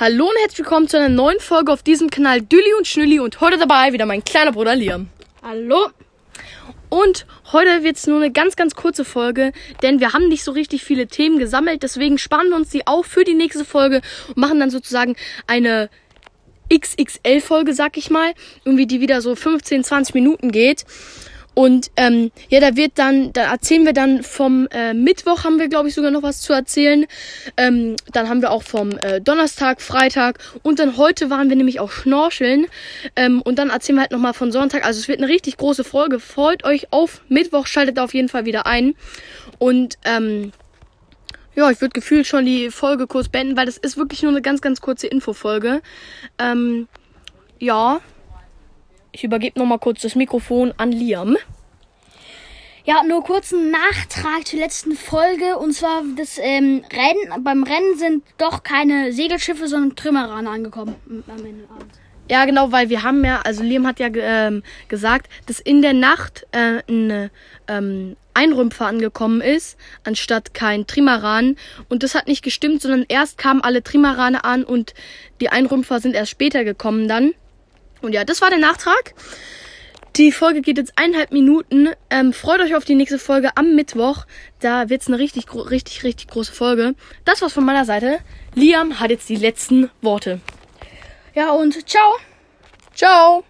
Hallo und herzlich willkommen zu einer neuen Folge auf diesem Kanal Dülli und Schnülli und heute dabei wieder mein kleiner Bruder Liam. Hallo. Und heute wird es nur eine ganz, ganz kurze Folge, denn wir haben nicht so richtig viele Themen gesammelt, deswegen sparen wir uns die auf für die nächste Folge und machen dann sozusagen eine XXL-Folge, sag ich mal, irgendwie die wieder so 15, 20 Minuten geht. Und ähm, ja, da wird dann, da erzählen wir dann vom äh, Mittwoch haben wir, glaube ich, sogar noch was zu erzählen. Ähm, dann haben wir auch vom äh, Donnerstag, Freitag und dann heute waren wir nämlich auch schnorcheln. Ähm, und dann erzählen wir halt nochmal von Sonntag. Also es wird eine richtig große Folge. Freut euch auf Mittwoch, schaltet auf jeden Fall wieder ein. Und ähm, ja, ich würde gefühlt schon die Folge kurz beenden, weil das ist wirklich nur eine ganz, ganz kurze Infofolge. Ähm, ja. Ich übergebe nochmal kurz das Mikrofon an Liam. Ja, nur kurzen Nachtrag zur letzten Folge. Und zwar das ähm, Rennen. Beim Rennen sind doch keine Segelschiffe, sondern Trümmerrane angekommen am Ende Abend. Ja, genau, weil wir haben ja, also Liam hat ja ähm, gesagt, dass in der Nacht äh, ein ähm, Einrümpfer angekommen ist, anstatt kein Trimaran. Und das hat nicht gestimmt, sondern erst kamen alle Trimarane an und die Einrümpfer sind erst später gekommen dann. Und ja, das war der Nachtrag. Die Folge geht jetzt eineinhalb Minuten. Ähm, freut euch auf die nächste Folge am Mittwoch. Da wird's eine richtig, richtig, richtig große Folge. Das war's von meiner Seite. Liam hat jetzt die letzten Worte. Ja, und ciao. Ciao.